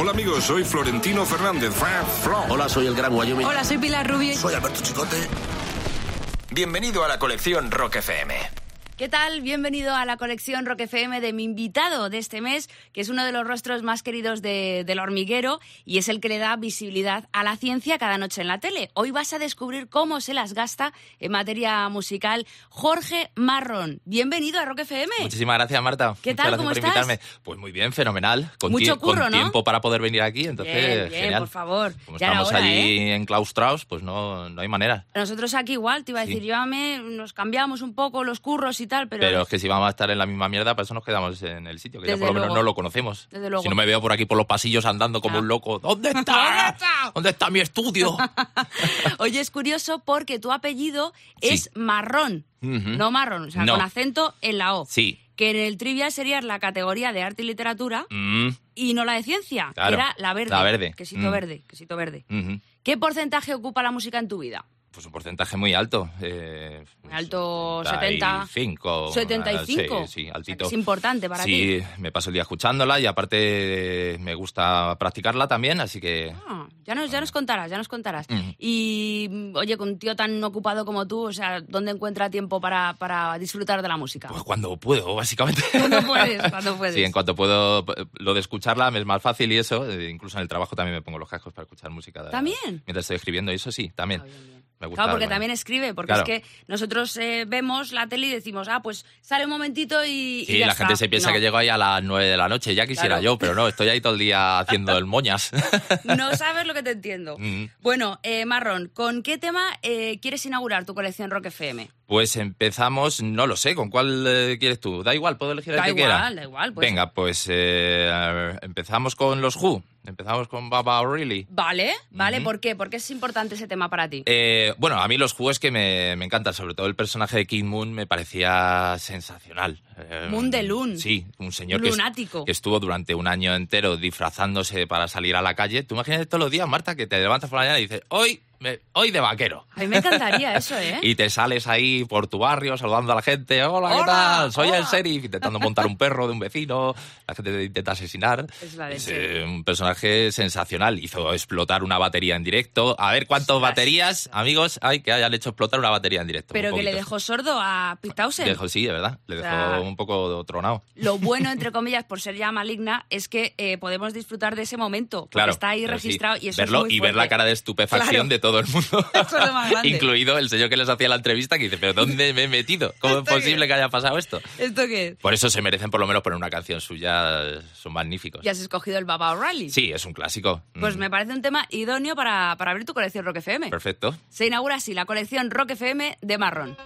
Hola amigos, soy Florentino Fernández. Hola, soy el Gran Wyoming. Hola, soy Pilar Rubio. Soy Alberto Chicote. Bienvenido a la colección Rock FM. ¿Qué tal? Bienvenido a la colección Rock FM de mi invitado de este mes, que es uno de los rostros más queridos de, del hormiguero y es el que le da visibilidad a la ciencia cada noche en la tele. Hoy vas a descubrir cómo se las gasta en materia musical Jorge Marrón. Bienvenido a Rock FM. Muchísimas gracias, Marta. ¿Qué Muchas tal? ¿Cómo por estás? invitarme. Pues muy bien, fenomenal. Con, Mucho curro, con ¿no? tiempo para poder venir aquí, entonces Bien, bien, genial. por favor. Como Ya estamos hora, allí ¿eh? enclaustrados, pues no, no hay manera. Nosotros aquí igual, te iba a Sí. decir, llévame, nos cambiamos un poco los curros y tal, pero... Pero, es que si vamos a estar en la misma mierda, para eso nos quedamos en el sitio, que ya por lo menos no lo conocemos. Desde luego. Si no me veo por aquí por los pasillos andando como Ya. un loco. ¿Dónde está? ¿Dónde está? ¿Dónde está mi estudio? Oye, es curioso porque tu apellido Sí. es marrón, no marrón, o sea, No. con acento en la O. Sí. Que en el trivia sería la categoría de arte y literatura Mm, y no la de ciencia, Claro. que era la verde. La verde. Quesito Mm. verde, quesito verde. ¿Qué porcentaje ocupa la música en tu vida? Pues un porcentaje muy alto. Eh, Muy alto, 70. 75. 75. Sí, sí, O sea, altito. es importante para sí, ti. me paso el día escuchándola y aparte me gusta practicarla también, así que Ah, ya, nos, ya nos contarás, ya nos contarás. Y, oye, con un tío tan ocupado como tú, o sea, ¿dónde encuentra tiempo para, para disfrutar de la música? pues cuando puedo, básicamente. Cuando puedes, cuando puedes. Sí, en cuanto puedo, lo de escucharla me es más fácil y eso, eh, incluso en el trabajo también me pongo los cascos para escuchar música. de- ¿También? Mientras estoy escribiendo y eso sí, también. Me gusta. Claro, porque bueno. también escribe, porque Claro. es que nosotros eh, vemos la tele y decimos, ah, pues sale un momentito y, y Sí, ya la está. gente se piensa No. que llego ahí a las 9 de la noche, ya quisiera Claro. yo, pero no, estoy ahí todo el día haciendo el moñas. No sabes lo que te entiendo. Mm. Bueno, eh, Marrón, ¿con qué tema eh, quieres inaugurar tu colección Rock FM? Pues empezamos, no lo sé, ¿con cuál eh, quieres tú? Da igual, puedo elegir el Da que igual, quiera. da igual, pues. Venga, pues eh, empezamos con los Who, empezamos con Baba O'Reilly. Vale, vale. ¿por qué? ¿Por qué es importante ese tema para ti? Eh, bueno, a mí los Who es que me, me encantan, sobre todo el personaje de Kid Moon me parecía sensacional. Eh, Moon de Loon. Sí, un señor Lunático. que estuvo durante un año entero disfrazándose para salir a la calle. Tú imagínate todos los días, Marta, que te levantas por la mañana y dices, hoy, hoy de vaquero. A mí me encantaría eso, ¿eh? Y te sales ahí por tu barrio saludando a la gente. Hola, ¿qué tal? Soy hola. el sheriff. Intentando montar un perro de un vecino. La gente te intenta asesinar. Es la Es eh, un personaje sensacional. Hizo explotar una batería en directo. A ver cuántas baterías, amigos, hay que hayan hecho explotar una batería en directo. Pero que le dejó sordo a Townshend. Dejó- sí, de verdad. Le O dejó sea, un poco tronado. Lo bueno, entre comillas, por ser ya maligna, es que eh, podemos disfrutar de ese momento. porque Claro. Está ahí pero sí, registrado y eso verlo es muy y ver la cara de estupefacción Claro. de todo el mundo. Incluido el señor que les hacía la entrevista que dice, ¿pero dónde me he metido? ¿Cómo es posible que haya pasado esto? ¿Esto qué es? Por eso se merecen por lo menos poner una canción suya, son magníficos. Ya has escogido el Baba O'Reilly. Sí, es un clásico. Pues Mm, me parece un tema idóneo para, para abrir tu colección Rock FM. Perfecto. Se inaugura así la colección Rock FM de Marrón.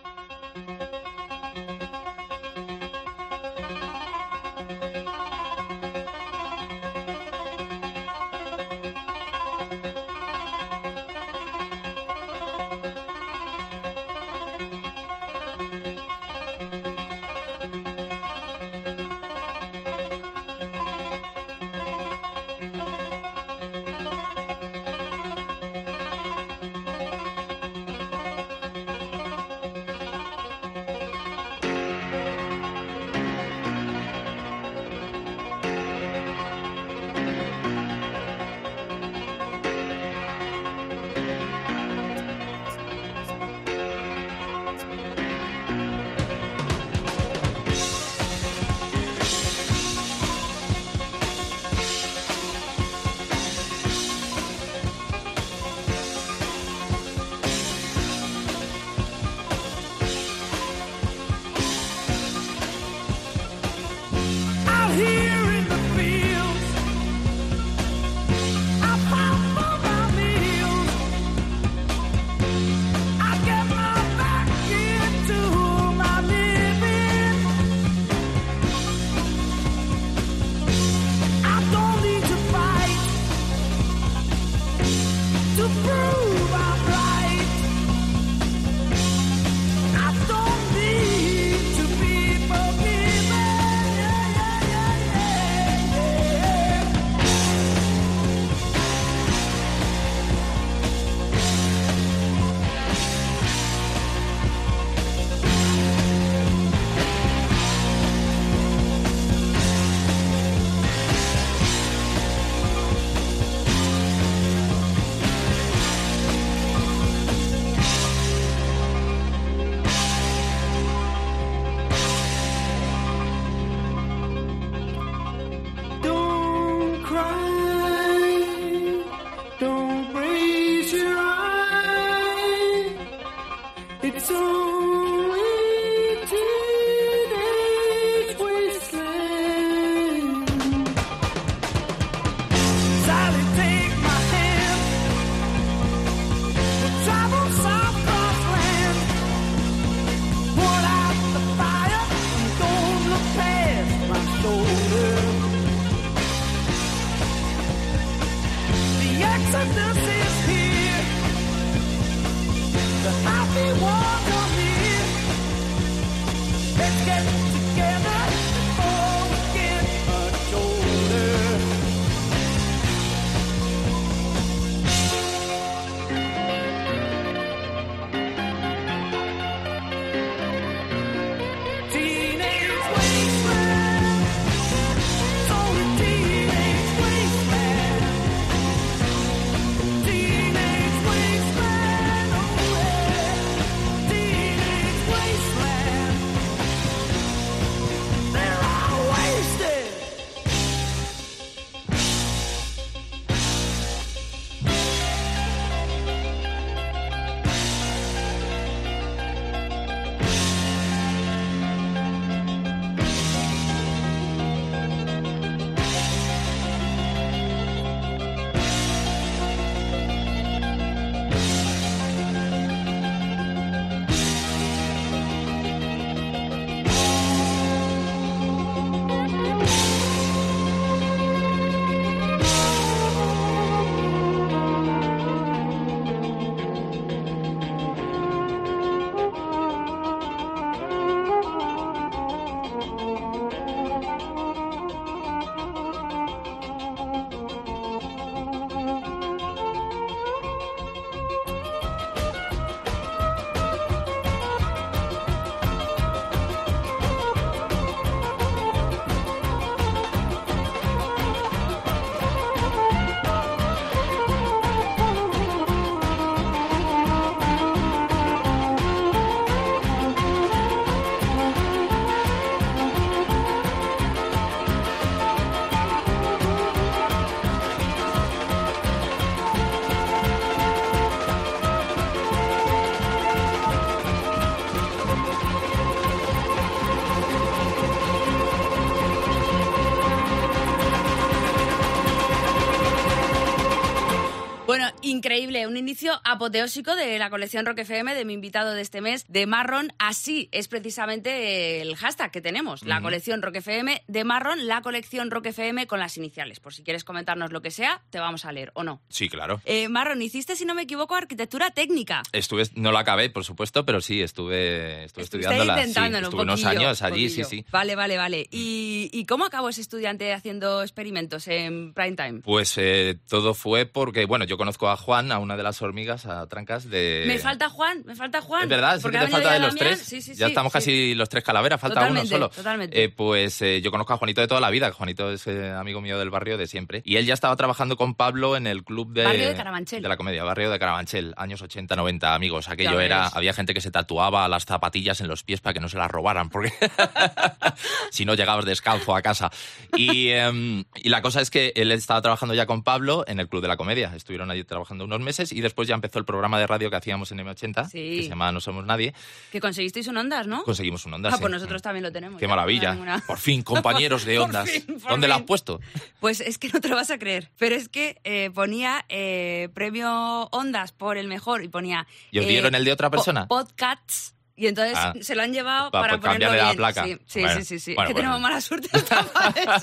Increíble, un inicio apoteósico de la colección Rock FM de mi invitado de este mes, de Marron. Así es precisamente el hashtag que tenemos, la colección Rock FM de Marron, la colección Rock FM con las iniciales. Por si quieres comentarnos lo que sea, te vamos a leer o no. Sí, claro. Eh, Marron, hiciste, si no me equivoco, arquitectura técnica. Estuve, no lo acabé, por supuesto, pero sí, estuve, estuve estudiándola. sí, intentándolo estuve un unos años allí, sí, sí. Vale, vale, vale. ¿Y, y cómo acabó ese estudiante haciendo experimentos en prime time? Pues eh, todo fue porque, bueno, yo conozco a Juan, a una de las hormigas, a Trancas de... Me falta Juan, me falta Juan. Es verdad, sí Porque te falta de los Damián. tres. Sí, sí, ya sí, estamos sí. casi los tres calaveras, falta Totalmente, uno solo. totalmente. Eh, pues eh, yo conozco a Juanito de toda la vida. Juanito es eh, amigo mío del barrio de siempre. Y él ya estaba trabajando con Pablo en el club de... Barrio de Carabanchel. De la comedia, barrio de Carabanchel, años 80, 90, amigos. Aquello Ya era... ves. Había gente que se tatuaba las zapatillas en los pies para que no se las robaran, porque si no llegabas descalzo a casa. Y, em, y la cosa es que él estaba trabajando ya con Pablo en el Club de la Comedia. Estuvieron allí trabajando unos meses y después ya empezó el programa de radio que hacíamos en M80, Sí. que se llama No Somos Nadie. Que conseguisteis un Ondas, ¿no? Conseguimos un Ondas. Ah, sí. pues nosotros también lo tenemos. Qué maravilla. Por fin, compañeros de Por Ondas. fin, por ¿Dónde la has puesto? Pues es que no te lo vas a creer. Pero es que eh, ponía eh, premio Ondas por el mejor y ponía. ¿Y os eh, dieron el de otra po- persona? Podcasts. Y entonces Ah. se lo han llevado Pa- para pues ponerlo cambiarle la bien. placa. Sí, sí, Bueno, sí, sí, sí. bueno, es que tenemos mala suerte para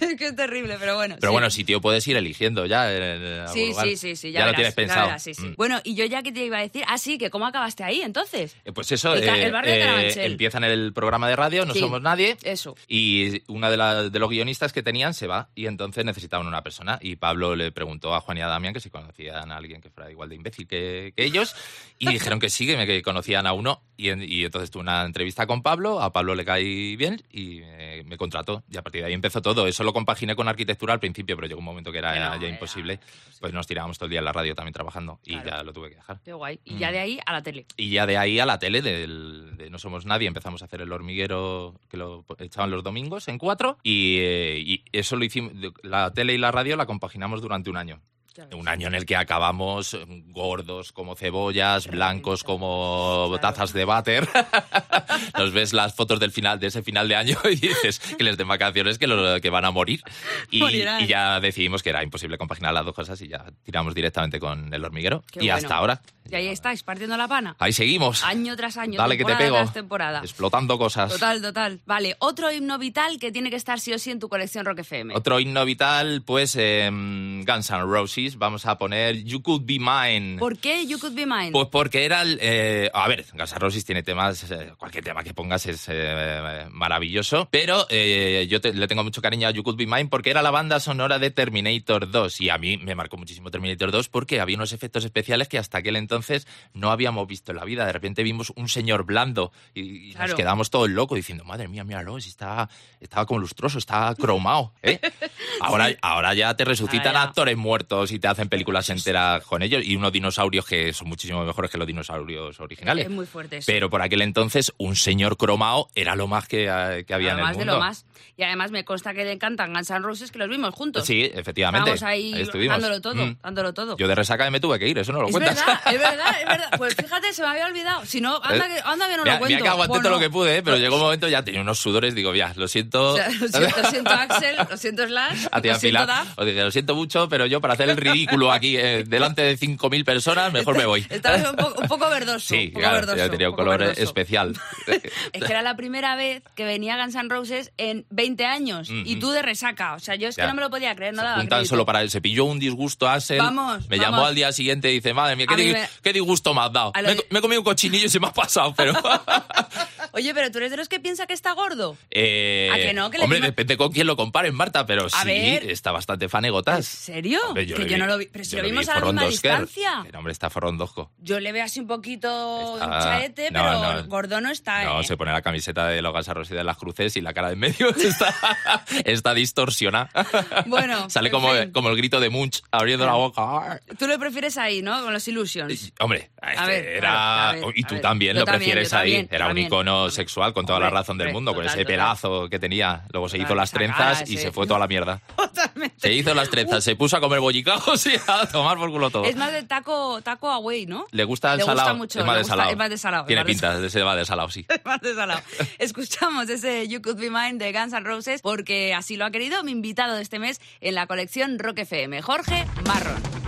es que es terrible, pero bueno. Pero sí. bueno, si tío puedes ir eligiendo ya. Sí, sí, sí, sí, ya, lo verás, tienes ya pensado. verás, sí, sí. Mm. Bueno, y yo ya que te iba a decir, ah, sí, que cómo acabaste ahí entonces. Eh, Pues eso, El eh, el barrio de eh, Carabanchel. empieza en el programa de radio, no somos nadie. Eso. Y una de, la- de los guionistas que tenían se va y entonces necesitaban una persona. Y Pablo le preguntó a Juan y a Damián que si conocían a alguien que fuera igual de imbécil que, que ellos. Y dijeron que sí, que, me, que conocían a uno. Y, y entonces tuve una entrevista con Pablo. A Pablo le caí bien y eh, me contrató. Y a partir de ahí empezó todo. Eso lo compaginé con arquitectura al principio, pero llegó un momento que era no, ya era- imposible. Pues nos tirábamos todo el día en la radio también trabajando. Y ya lo tuve que dejar. Qué guay. Y Mm. ya de ahí a la tele. Y ya de ahí a la tele, del- de No Somos Nadie, empezamos a hacer el hormiguero que lo echaban los domingos en cuatro. Y, eh, y eso lo hicimos, la tele y la radio la compaginamos durante un año. Un año en el que acabamos eh, gordos como cebollas, blancos como tazas de váter. Nos ves las fotos del final de ese final de año y dices que les den vacaciones que, lo- que van a morir. Y, ya decidimos que era imposible compaginar las dos cosas y ya tiramos directamente con el hormiguero. Qué y bueno. hasta ahora. Y ahí estáis, partiendo la pana. Ahí seguimos. Año tras año. Dale que te pego. tras temporada. Explotando cosas. Total, total. Vale, otro himno vital que tiene que estar sí o sí en tu colección Rock FM. Otro himno vital, pues em, Guns N' Roses. Vamos a poner You Could Be Mine. ¿Por qué You Could Be Mine? Pues porque era el... eh, a ver, Roses tiene temas... eh, cualquier tema que pongas es eh, maravilloso. Pero yo te- le tengo mucho cariño a You Could Be Mine porque era la banda sonora de Terminator 2. Y a mí me marcó muchísimo Terminator 2 porque había unos efectos especiales que hasta aquel entonces no habíamos visto en la vida. De repente vimos un señor blando y, y Claro. nos quedamos todos locos diciendo, madre mía, míralo, si está, estaba como lustroso, está cromado. Ahora, ahora ya te resucitan actores muertos y te hacen películas enteras con ellos y unos dinosaurios que son muchísimo mejores que los dinosaurios originales. Es muy fuerte eso. Pero por aquel entonces un señor cromado era lo más que, eh, que había en el Además de mundo. lo más. Y además me consta que le encantan Guns N' Roses que los vimos juntos. Sí, efectivamente. Estábamos ahí, estuvimos. dándolo todo, Mm. dándolo todo. Yo de resaca me tuve que ir, eso no lo es cuentas. verdad, es verdad, es verdad. Pues fíjate, se me había olvidado. Si no, anda que, anda que no Mira, lo cuento. mira que aguanté todo lo que pude, ¿eh? pero llegó un momento ya tenía unos sudores, digo, ya, lo siento. o sea, lo siento, Axel, lo siento Slash, A ti, lo siento Daf. os dije, lo siento mucho, pero yo para hacer el ridículo aquí eh, delante de 5.000 personas, mejor me voy. Estabas un poco, un poco verdoso. Sí, un poco claro, verdoso, ya tenía un color verdoso. especial. Es que era la primera vez que venía Guns N' Roses en 20 años y tú de resaca. O sea, yo es que no me lo podía creer, no daba crédito. solo para él. Se pilló un disgusto a Axel. Vamos, Me vamos. llamó al día siguiente y dice, madre mía, qué, mí di- me- qué disgusto me has dado. Me, me he comido un cochinillo y se me ha pasado, pero... Oye, pero tú eres de los que piensa que está gordo. Eh, ¿A que no? Que hombre, depende con quién lo compares, Marta, pero sí, ver. está bastante fanegotas. ¿En serio? Hombre, que yo vi- no lo vi. Pero si lo vi vimos a la misma distancia. El hombre está forrondosco. Yo le veo así un poquito Está- chaete, no, pero no. gordo no está, No, ¿eh? se pone la camiseta de los Roses y de las cruces y la cara de en medio está, está distorsionada. Bueno, Sale como, fin. como el grito de Munch abriendo la boca. Tú lo prefieres ahí, ¿no? Con los Illusions. Hombre, A ver, era. claro, a ver, y a tú ver. también Yo lo también, prefieres ahí. también, era un también. Sexual con toda la razón del mundo, con ese pelazo que tenía. Luego se hizo las trenzas y se fue toda la mierda. Se hizo las trenzas, se puso a comer bollicajos y a tomar por culo todo. Es más de taco, taco away, ¿no? Le gusta el Le gusta salado. mucho, es más de salado. es más de salado, es Tiene más de pinta de ese va de salado, sí. más desalado. Escuchamos ese You Could Be Mine de Guns N' Roses porque así lo ha querido mi invitado de este mes en la colección Rock FM, Jorge Marrón.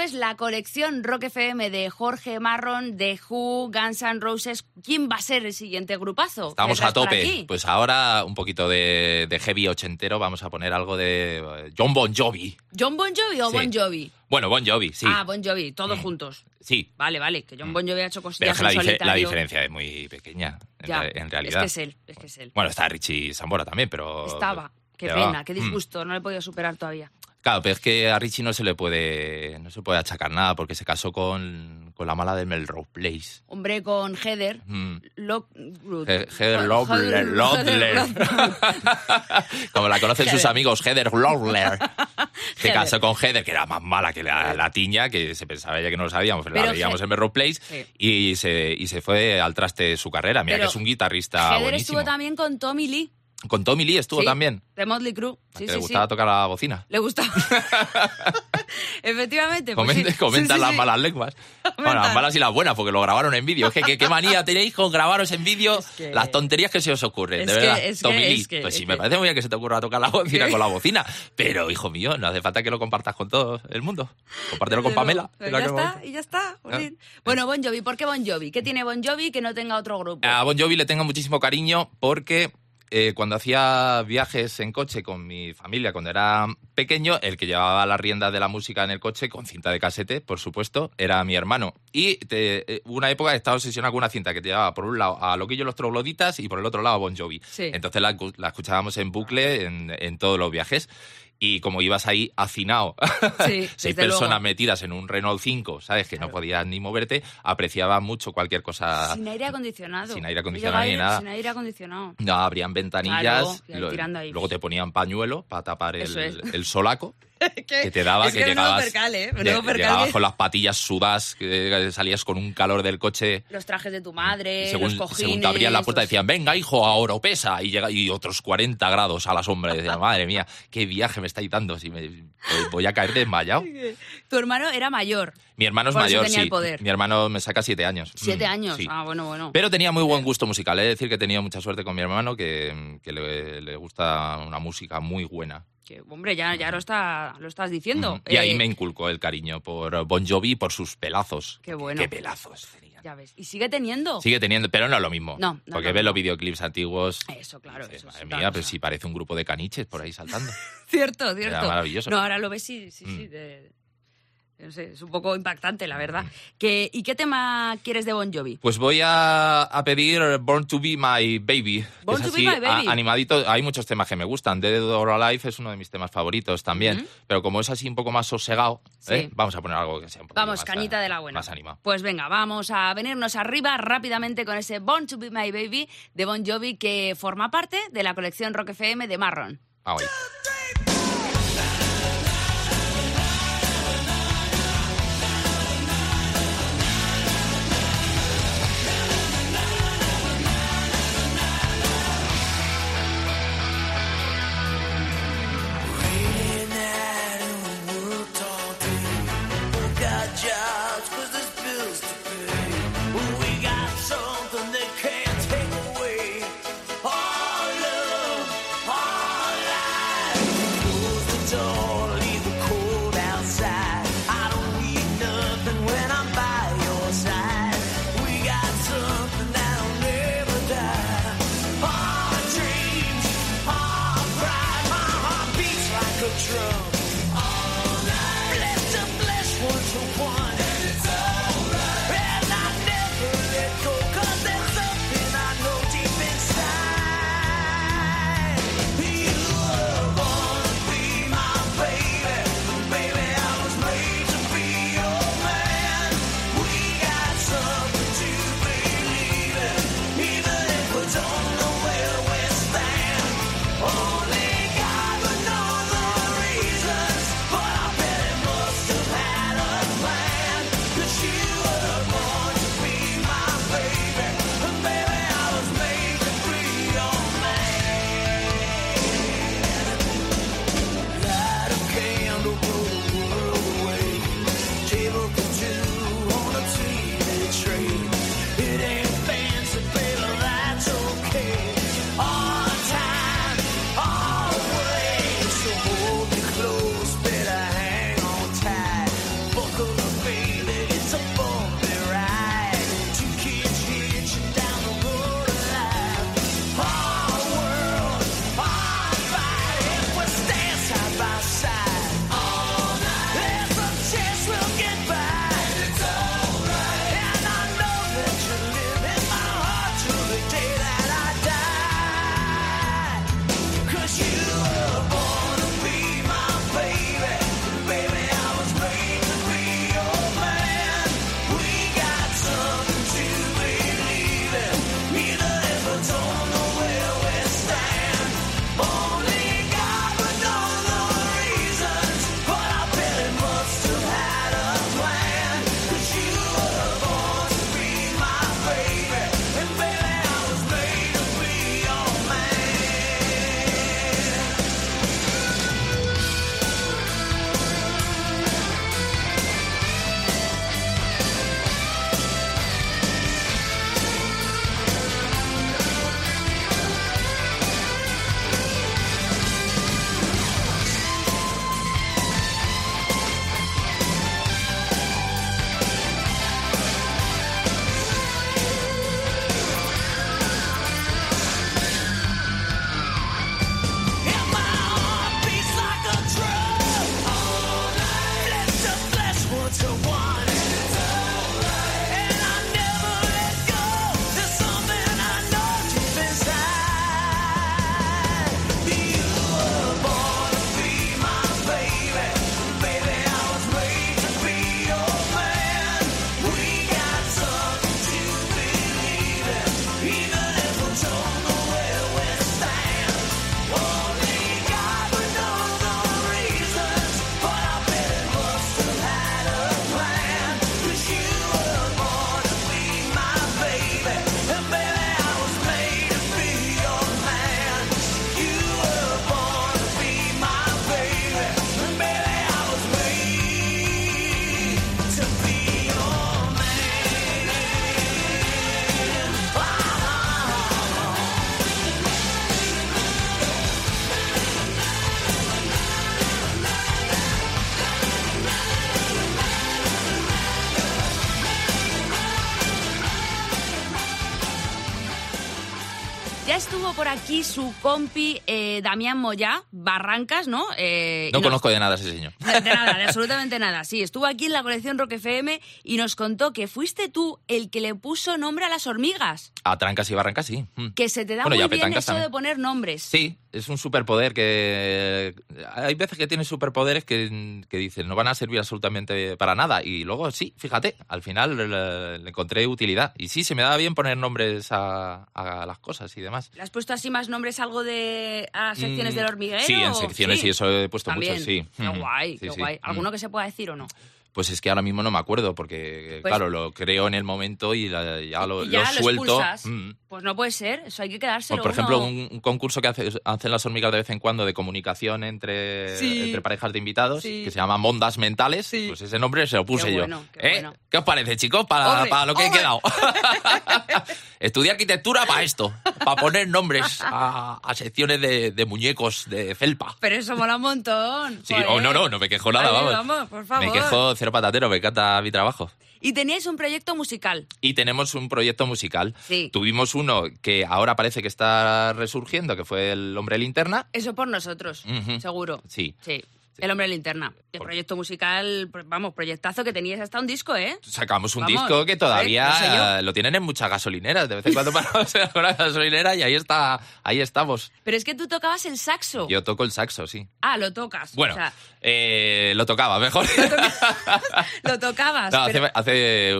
Es la colección Rock FM de Jorge Marron, de Who, Guns N' Roses. ¿Quién va a ser el siguiente grupazo? Estamos a tope. Pues ahora un poquito de, de heavy ochentero. Vamos a poner algo de eh, John Bon Jovi. ¿John Bon Jovi o Sí. Bon Jovi? Bueno, Bon Jovi, sí. Ah, Bon Jovi, todos Mm. juntos. Sí. Vale, vale, que John Bon Jovi ha hecho Pero cosillas es que la, diferencia es muy pequeña, en, Ya, en Es realidad. que es él, es que es él. Bueno, está Richie Sambora también, pero... Estaba. Qué pena, qué Mm. disgusto, no le he podido superar todavía. Claro, pero es que a Richie no se le puede no se puede achacar nada porque se casó con, con la mala de Melrose Place. Hombre, con Heather. Mm. Lo- He- Heather Loebler. Como la conocen sus amigos, Heather Loebler. Se casó con Heather, que era más mala que la, la tiña, que se pensaba ella que no lo sabíamos, pero, Pero la veíamos en Melrose Place, Sí. y, se, y se fue al traste su carrera. Mira Pero que es un guitarrista Heather buenísimo. estuvo también con Tommy Lee. Con Tommy Lee estuvo Sí, también. De Motley Crue. Sí, sí, le gustaba tocar la bocina. Le gustaba. Efectivamente. pues Comenta, sí. comenta Sí, sí, las malas lenguas. Bueno, Comentan. las malas y las buenas, porque lo grabaron en vídeo. Es que, ¿qué, manía tenéis con grabaros en vídeo que- las tonterías que se os ocurren, Es de que- verdad. es Tommy Lee. es que- pues es sí, me parece muy bien que se te ocurra tocar la bocina con la bocina. Pero, hijo mío, no hace falta que lo compartas con todo el mundo. Compártelo con Pamela. Pero ya está, y ya está. jolín. Bueno, Bon Jovi, ¿por qué Bon Jovi? ¿Qué tiene Bon Jovi que no tenga otro grupo? A Bon Jovi le tengo muchísimo cariño porque eh, cuando hacía viajes en coche con mi familia cuando era pequeño, el que llevaba la rienda de la música en el coche con cinta de casete, por supuesto, era mi hermano. Y te- eh, una época que estaba obsesionado con una cinta que te llevaba por un lado a Loquillo los Trogloditas y por el otro lado a Bon Jovi. Sí. Entonces la, la escuchábamos en bucle en, en todos los viajes. Y como ibas ahí hacinado, Sí, seis personas luego. metidas en un Renault 5, ¿sabes? Que no podías ni moverte, apreciaba mucho cualquier cosa Sin aire acondicionado. Sin aire acondicionado ni nada. Sin aire acondicionado. No, abrían ventanillas, Claro, lo- tirando ahí. luego te ponían pañuelo para tapar el, el solaco que te daba, es que, llegabas, percal, ¿eh? llegabas con las patillas sudas, que salías con un calor del coche. Los trajes de tu madre, según, los cojines... según te abrían la puerta decían, venga hijo, a Oropesa, y, llega, y otros 40 grados a la sombra. Y decía, madre mía, qué viaje me estáis dando, si me, voy a caer desmayado. Tu hermano era mayor. Mi hermano es Por mayor, sí. Mi hermano me saca siete años. Siete Mm, años. sí. Ah, bueno, bueno. Pero tenía muy buen gusto musical. He de decir que he tenido mucha suerte con mi hermano, que, que le, le gusta una música muy buena. Que, hombre, ya, ya lo, está, lo estás diciendo. Y ahí Eh, me inculcó el cariño por Bon Jovi y por sus pelazos. Qué bueno. Qué pelazos. tenían. Ya ves. ¿Y sigue teniendo? Sigue teniendo, pero no es lo mismo. No, no Porque lo ves los videoclips antiguos. Eso, claro. dices, eso es Madre mía, pero cosa. si parece un grupo de caniches por ahí saltando. Cierto, cierto. Era maravilloso. No, ahora lo ves, sí, sí, sí. Mm. de- no sé, es un poco impactante, la verdad. ¿Y qué tema quieres de Bon Jovi? Pues voy a, a pedir Born to Be My Baby. que Born es to Be My Baby. a- animadito. Hay muchos temas que me gustan. Dead or Alive es uno de mis temas favoritos también. Pero como es así un poco más sosegado, Sí. ¿eh? vamos a poner algo que sea un poco Vamos, más, cañita eh, de la buena. Más animado. Pues venga, vamos a venirnos arriba rápidamente con ese Born to Be My Baby de Bon Jovi que forma parte de la colección Rock FM de Marron. Vamos estuvo por aquí su compi eh, Damián Moyá, Barrancas, ¿no? Eh, No conozco de nada ese señor. De de nada, de absolutamente nada. Sí, estuvo aquí en la colección Rock FM y nos contó que fuiste tú el que le puso nombre a las hormigas. A trancas y barrancas, sí. Mm. Que se te da Bueno, muy bien eso también. de poner nombres. Sí, es un superpoder que... Hay veces que tienes superpoderes que, que dicen no van a servir absolutamente para nada. Y luego sí, fíjate, al final le, le encontré utilidad. Y sí, se me daba bien poner nombres a, a las cosas y demás. ¿Le has puesto así más nombres algo de a las secciones Mm, del hormiguero? Sí, en secciones sí? y eso he puesto También. muchos, sí. Qué Mm, guay, sí, qué sí. guay. Mm. ¿Alguno que se pueda decir o no? Pues es que ahora mismo no me acuerdo porque, Pues- claro, lo creo en el momento y la- ya lo, Y ya lo lo suelto. Mm. Pues no puede ser, eso hay que quedárselo. Pues, por ejemplo, uno- un, concurso que hace- hacen las hormigas de vez en cuando de comunicación entre, Sí. entre parejas de invitados, Sí. que se llama Mondas Mentales, pues ese nombre se lo puse Qué yo. qué ¿Eh? bueno. ¿Qué os parece, chicos? Para, lo que he quedado. Estudié arquitectura para esto, para poner nombres a, a secciones de, de muñecos de felpa. Pero eso mola un montón. Sí, oh, no, no, no me quejo nada, vamos. vamos, por favor. Me quejo cero patatero, me encanta mi trabajo. Y teníais un proyecto musical. Y tenemos un proyecto musical. Sí. Tuvimos uno que ahora parece que está resurgiendo, que fue El Hombre Linterna. Eso por nosotros, seguro. Sí. Sí. El hombre linterna. El proyecto musical, vamos, proyectazo que tenías hasta un disco, ¿eh? Sacamos un Vamos, disco que todavía ¿eh? No sé yo. lo tienen en muchas gasolineras. De vez en cuando paramos en alguna gasolinera y ahí está, ahí estamos. Pero es que tú tocabas el saxo. Yo toco el saxo, sí. Ah, lo tocas. Bueno, O sea, eh, lo tocaba mejor. lo tocabas. No, pero- hace, hace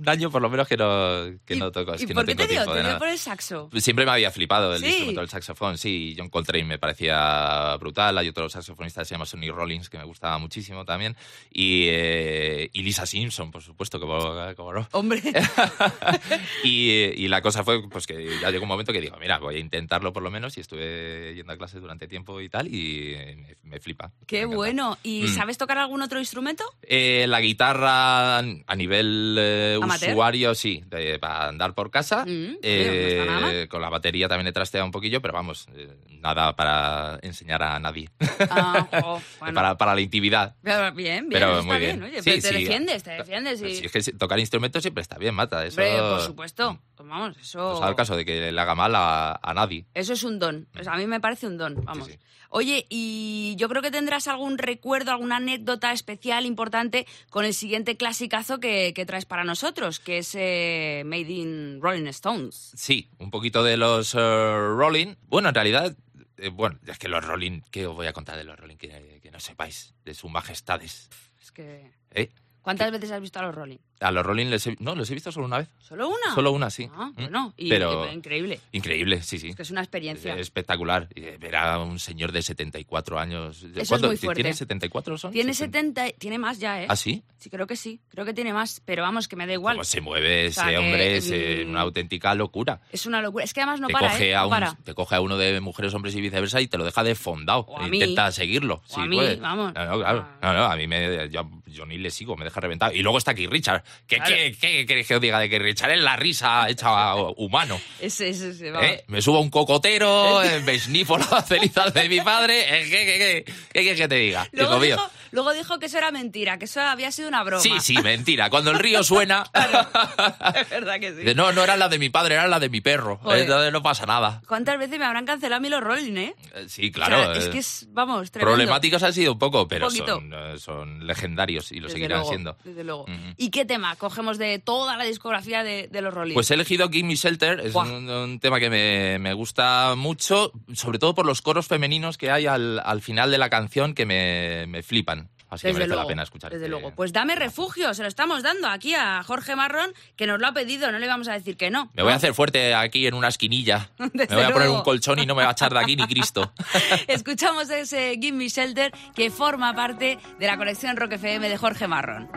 un año por lo menos que no, que no toco. Es ¿Y que por no qué tengo te dio? tiempo ¿Te dio por el saxo? Siempre me había flipado el Sí. instrumento del saxofón, sí. John Coltrane me parecía brutal. Hay otro saxofonista que se llama Sonny Rollins que me gustaba muchísimo también. Y, eh, y Lisa Simpson, por supuesto, como, como no. Hombre. y, y la cosa fue pues que ya llegó un momento que digo, mira, voy a intentarlo por lo menos. Y estuve yendo a clases durante tiempo y tal. Y me, me flipa. Qué bueno. ¿Y Mm. sabes tocar algún otro instrumento? Eh, la guitarra a nivel eh, Amateur. usuario, sí, de- para andar por casa. Mm, Eh, no nada mal. con la batería también he trasteado un poquillo, pero vamos, eh, nada para enseñar a nadie. Ah, bueno. para, para la intimidad. Pero Bien, bien, Pero está muy bien. bien. Oye, Sí, pero te sí. defiendes, te defiendes. Y... Si es que tocar instrumentos siempre está bien, mata. Eso, Hombre, por supuesto. Pues vamos, eso... da el caso de que le haga mal a, a nadie. Eso es un don. O sea, a mí me parece un don, vamos. sí. Oye, y yo creo que tendrás algún recuerdo, alguna anécdota especial, importante, con el siguiente clasicazo que, que traes para nosotros, que es eh, Made in Rolling Stones. Sí, un poquito de los eh, Rolling. Bueno, en realidad, eh, bueno, es que los Rolling, ¿qué os voy a contar de los Rolling que, que no sepáis? De sus majestades. Es que... ¿Eh? ¿Cuántas veces has visto a los Rolling? A los Rolling les he, no, los he visto solo una vez. ¿Solo una? Solo una, sí. Ah, Mm. bueno, y, Pero- increíble. Increíble, sí, sí. Es que es una experiencia. Espectacular. Y Ver a un señor de 74 años. es ¿Cuánto? muy fuerte. ¿Tiene 74 son? Tiene 70. 70, tiene más ya, ¿eh? ¿Ah, sí? Sí, creo que sí, creo que tiene más, pero vamos, que me da igual. Cómo se mueve O sea, ese que, hombre, es eh, una auténtica locura. Es una locura. Es que además no te, para, coge ¿eh? a No un, para. te coge a uno de mujeres, hombres y viceversa y te lo deja desfondado. O a mí. Intenta seguirlo. O a mí, puede. vamos. No, no, claro. No, no, a mí me, yo, yo ni le sigo, me deja reventado. Y luego está aquí Richard. ¿Qué, Claro. qué, qué queréis que os diga de que Richard es la risa hecha humano? Ese, ese, ese, vamos. ¿Eh? Me subo a un cocotero, eh, me snifo las cenizas de mi padre. eh, ¿Qué quieres que te diga? Luego dijo, luego dijo que eso era mentira, que eso había sido una broma. Sí, sí, mentira. Cuando el río suena. es verdad que sí. No, no era la de mi padre, era la de mi perro. Joder. Entonces no pasa nada. ¿Cuántas veces me habrán cancelado a mí los Rolling, eh? Eh, Sí, O claro. sea, es eh, que es, vamos, tremendo. Problemáticos han sido un poco, pero son, eh, son legendarios y lo Desde seguirán luego, siendo. Desde luego. ¿Y qué tema cogemos de toda la discografía de, de los Rolling? Pues he elegido Give Me Shelter, es un, un tema que me, me gusta mucho, sobre todo por los coros femeninos que hay al, al final de la canción que me, me flipan. Así que Desde merece luego, la pena escuchar. Desde este- luego. Pues dame refugio, se lo estamos dando aquí a Jorge Marrón, que nos lo ha pedido, no le vamos a decir que no. Me voy a hacer fuerte aquí en una esquinilla. me voy a poner luego. un colchón y no me va a echar de aquí ni Cristo. Escuchamos ese Give Me Shelter que forma parte de la colección Rock FM de Jorge Marrón.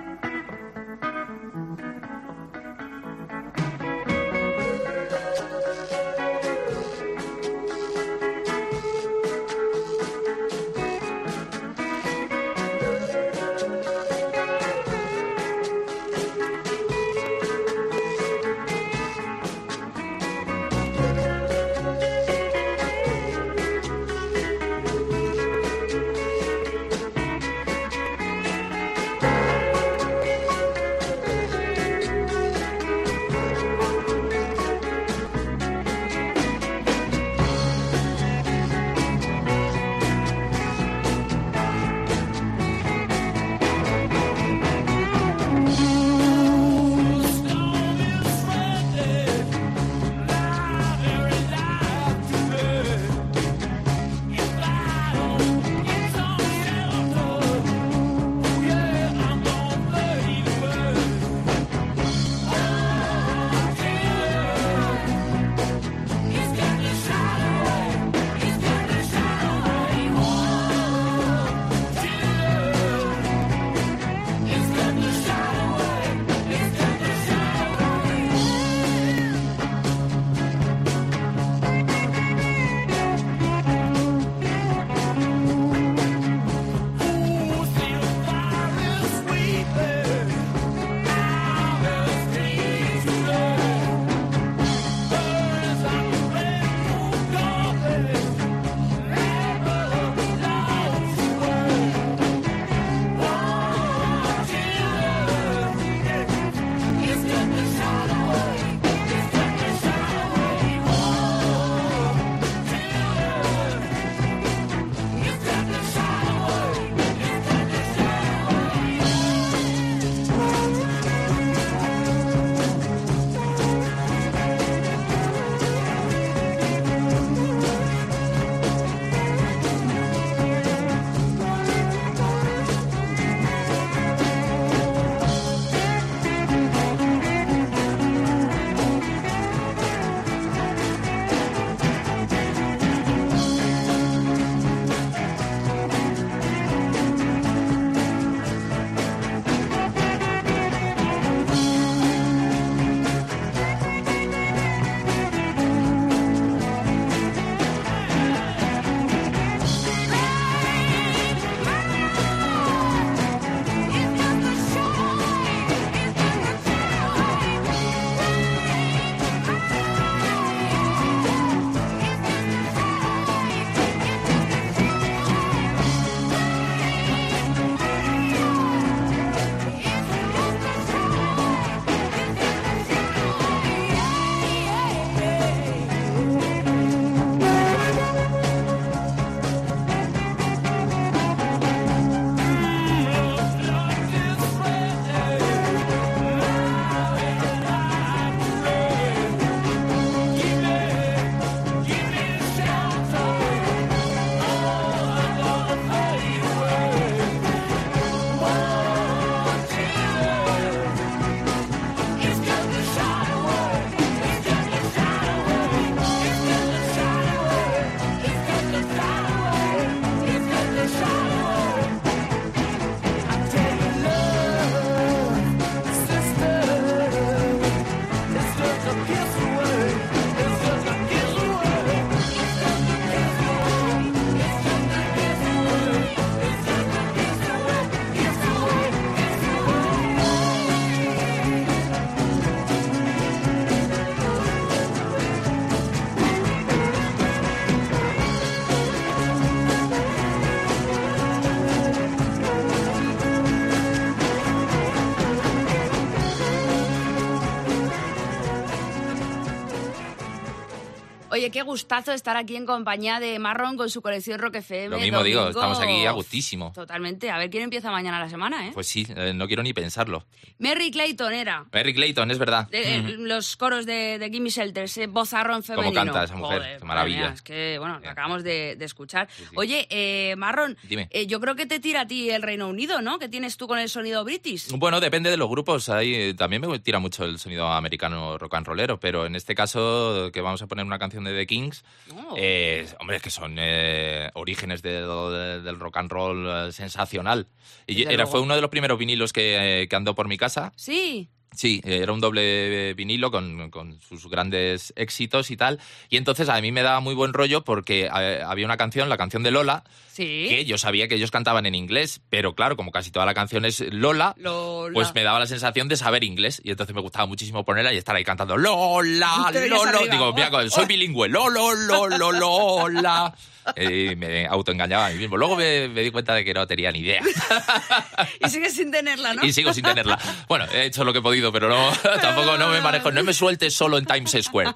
Qué gustazo estar aquí en compañía de Marron con su colección Rock FM. Lo mismo digo, estamos aquí a gustísimo. Totalmente. A ver quién empieza mañana la semana, ¿eh? Pues sí, eh, no quiero ni pensarlo. Merry Clayton era. Eric Clayton, es verdad. de- Ujú. Los coros de, de Gimme Shelter, ese bozarrón femenino. canta esa mujer, Joder, qué maravilla. mía, es que, bueno, lo acabamos de, de escuchar. Oye, eh, Marron, Dime. eh, yo creo que te tira a ti el Reino Unido, ¿no? Que tienes tú con el sonido british. Bueno, depende de los grupos. Ahí eh, también me tira mucho el sonido americano rock and rollero, pero en este caso, que vamos a poner una canción de The Kings, Oh. eh, hombre, que son eh, orígenes de- de- del rock and roll eh, sensacional. Y era, luego. fue uno de los primeros vinilos que, eh, que andó por mi casa. Sí. Sí, eh, era un doble vinilo con, con sus grandes éxitos y tal. Y entonces a mí me daba muy buen rollo porque eh, había una canción, la canción de Lola, Sí. que yo sabía que ellos cantaban en inglés, pero claro, como casi toda la canción es Lola, Lola. pues me daba la sensación de saber inglés. Y entonces me gustaba muchísimo ponerla y estar ahí cantando Lola, arriba. Digo, mira, soy bilingüe, Lolo, Lolo, Lola. Y me autoengañaba a mí mismo. Luego me, me di cuenta de que no tenía ni idea. Y sigues sin tenerla, ¿no? Y sigo sin tenerla. Bueno, he hecho lo que he podido, pero no, tampoco no me manejo. No me sueltes solo en Times Square,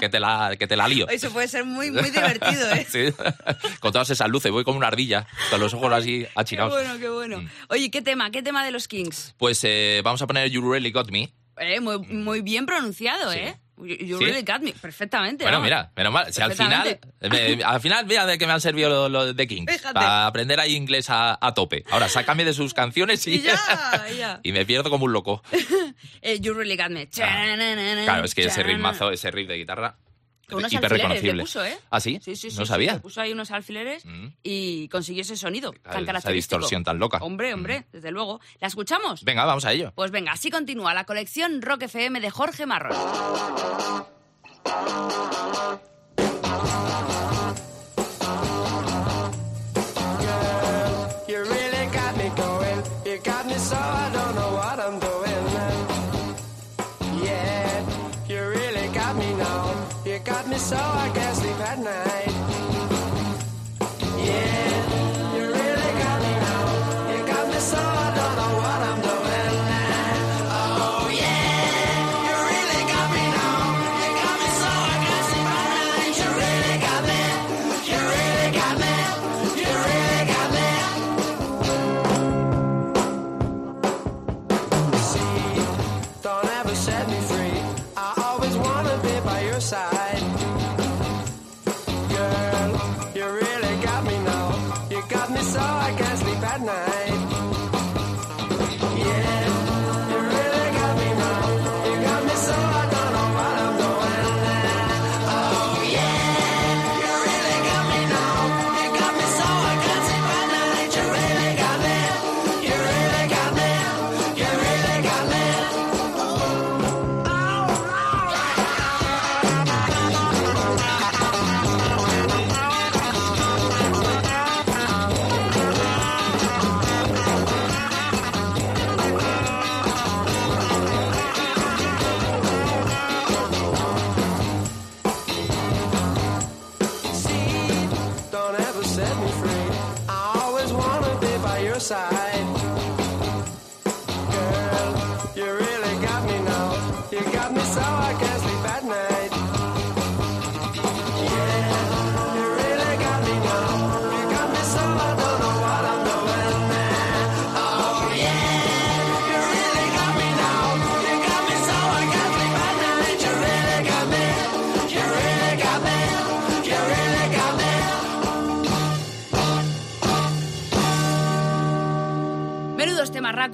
que te la, que te la lío. Eso puede ser muy, muy divertido, ¿eh? Sí. Con todas esas luces, voy como una ardilla, con los ojos así Qué achinados. bueno, qué bueno. Mm. Oye, ¿qué tema? ¿Qué tema de los Kings? Pues eh, vamos a poner You Really Got Me. Eh, muy, muy bien pronunciado, ¿eh? You, ¿Sí? really got me. Perfectamente. Bueno, vamos. mira, menos mal. Si al final, me- al final, mira de que me han servido lo, lo de Kings. Fíjate. Para aprender ahí inglés a, a tope. Ahora, sácame de sus canciones y, ya, ya. y me pierdo como un loco. Eh, you really got me. Claro, es que ese ritmazo, ese riff de guitarra, unos hiper reconocible. puso, ¿eh? ¿Ah, sí? Sí, sí, sí. No sí, sabía. puso ahí unos alfileres Mm. y consiguió ese sonido tan esa característico. distorsión tan loca. Mm. Hombre, hombre, desde luego. ¿La escuchamos? Venga, vamos a ello. Pues venga, así continúa la colección Rock FM de Jorge Marrón.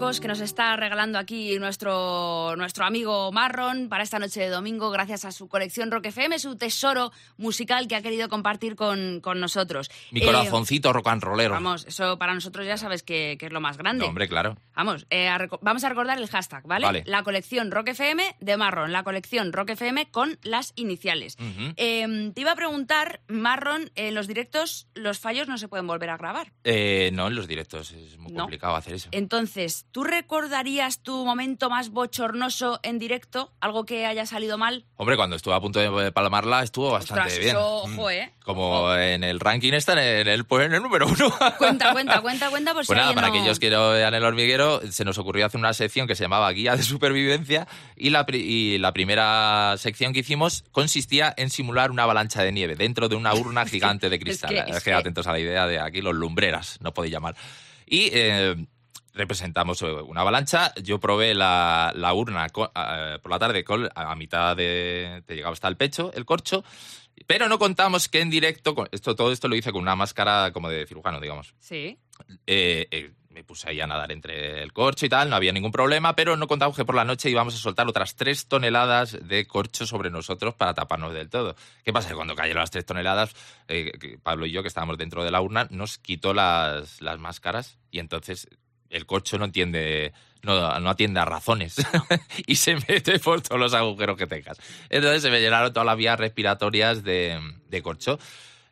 Que nos está regalando aquí nuestro, nuestro amigo Marron para esta noche de domingo, gracias a su colección Rock FM, su tesoro musical que ha querido compartir con, con nosotros. Mi Eh, corazoncito rock and rollero. Vamos, eso para nosotros ya sabes que, que es lo más grande. No, hombre, claro. Vamos, eh, a vamos a recordar el hashtag, ¿vale? Vale. La colección Rock FM de Marron, la colección Rock FM con las iniciales. Eh, te iba a preguntar, Marron, en los directos los fallos no se pueden volver a grabar. Eh, no, en los directos es muy No. complicado hacer eso. Entonces, ¿tú recordarías tu momento más bochornoso en directo? ¿Algo que haya salido mal? Hombre, cuando estuve a punto de palmarla estuvo bastante Ostras, bien. eso, Mm. ojo, ¿eh? Como en el ranking está en el, pues, en el número uno. Cuenta, cuenta, cuenta, cuenta, por si Pues nada, alguien para no- aquellos que no vean el hormiguero, se nos ocurrió hacer una sección que se llamaba Guía de Supervivencia y la, pri- y la primera sección que hicimos consistía en simular una avalancha de nieve dentro de una urna gigante de cristal. que- Es que- atentos a la idea de aquí los lumbreras, no podéis llamar. Y eh, representamos eh, una avalancha. Yo probé la, la urna eh, por la tarde con, a mitad de... te llegaba hasta el pecho, el corcho. Pero no contamos que en directo, esto, todo esto lo hice con una máscara como de cirujano, digamos Sí. eh, eh, me puse ahí a nadar entre el corcho y tal, no había ningún problema, pero no contamos que por la noche íbamos a soltar otras tres toneladas de corcho sobre nosotros para taparnos del todo. ¿Qué pasa? Que cuando cayeron las tres toneladas, eh, Pablo y yo, que estábamos dentro de la urna, nos quitó las, las máscaras y entonces el corcho no entiende, no, no atiende a razones y se mete por todos los agujeros que tengas. Entonces se me llenaron todas las vías respiratorias de, de corcho.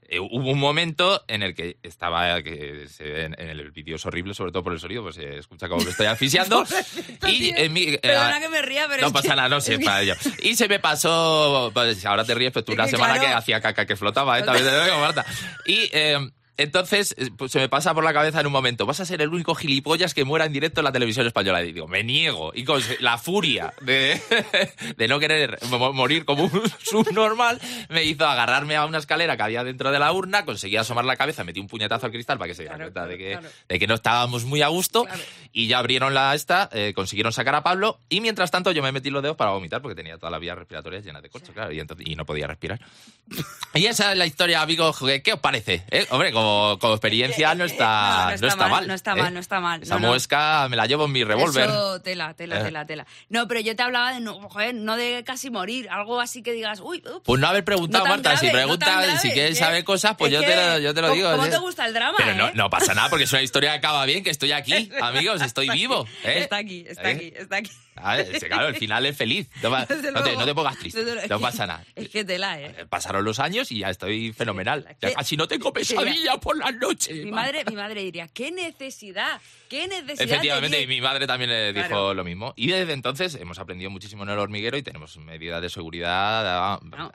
Eh, hubo un momento en el que estaba, que se ve en, en el vídeo es horrible, sobre todo por el sonido, pues se escucha como me estoy asfixiando. y en mi, eh, Perdona que me ría, pero no es pasa que- nada, no sé, que- para ello. Y se me pasó, pues, ahora te ríes, pero tú Es una que, semana claro. que hacía caca que flotaba, ¿eh? También te digo, Marta. Y eh, entonces eh, pues, se me pasa por la cabeza en un momento, vas a ser el único gilipollas que muera en directo en la televisión española. Y digo, me niego. Y con la furia de, de no querer mo- morir como un subnormal me hizo agarrarme a una escalera que había dentro de la urna, conseguí asomar la cabeza, metí un puñetazo al cristal para que se diera cuenta de, que, de que no estábamos muy a gusto. Y ya abrieron la esta, eh, consiguieron sacar a Pablo. Y mientras tanto yo me metí los dedos para vomitar porque tenía todas las vías respiratorias llenas de corcho, claro, y, entonces, y no podía respirar. Y esa es la historia, amigos. ¿Qué qué os parece? eh? Hombre, como, como experiencia no está, No, no está mal, no está ¿eh? mal, no está mal. Esa No, no. muesca me la llevo en mi revólver. Eso, tela, tela, Eh. tela, tela. No, pero yo te hablaba de, no, joder, no de casi morir, algo así que digas, uy, ups, Pues no haber preguntado, No Marta. si grave, no grave, si quieres saber cosas, pues es yo, que- te lo, yo te lo ¿cómo- digo. ¿Cómo ¿eh? te gusta el drama, Pero no, eh? no pasa nada, porque es una historia que acaba bien, que estoy aquí, amigos, estoy vivo. ¿eh? Está aquí, está ¿Eh? aquí, está aquí. Ver, claro, el final es feliz. No, no te, no te pongas triste, luego. no pasa nada. Es que tela, ¿eh? Pasaron los años y ya estoy fenomenal. Que- casi no tengo pesadillas por las noches. Mi madre, mi madre diría, ¿qué necesidad? ¿Qué necesidad? Efectivamente, y mi madre también le dijo Claro. lo mismo. Y desde entonces hemos aprendido muchísimo en el hormiguero y tenemos medidas de seguridad a,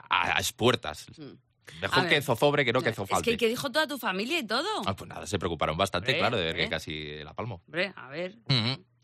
a, a expuertas. Mejor Mm. Ver. que zozobre que no que Es zofalte. que, que dijo toda tu familia y todo. Ah, pues nada, se preocuparon bastante, claro, de ver que casi la palmo. Hombre, a ver.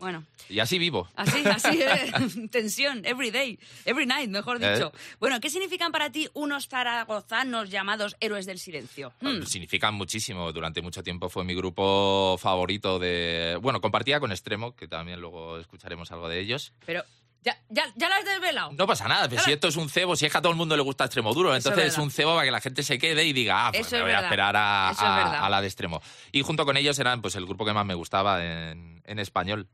Bueno. Y así vivo. Así, así, eh, tensión, every day, every night, mejor Eh. dicho. Bueno, ¿qué significan para ti unos zaragozanos llamados héroes del silencio? Hmm. Significan muchísimo. Durante mucho tiempo fue mi grupo favorito de... Bueno, compartía con Extremo, que también luego escucharemos algo de ellos. Pero, ¿ya, ya, ya lo has desvelado? No pasa nada, pero si esto es un cebo, si es que a todo el mundo le gusta extremo duro, Eso entonces es, un cebo para que la gente se quede y diga, ah, pues Eso me es voy a verdad. esperar a, Eso es a- la de extremo. Y junto con ellos eran pues el grupo que más me gustaba en, en español.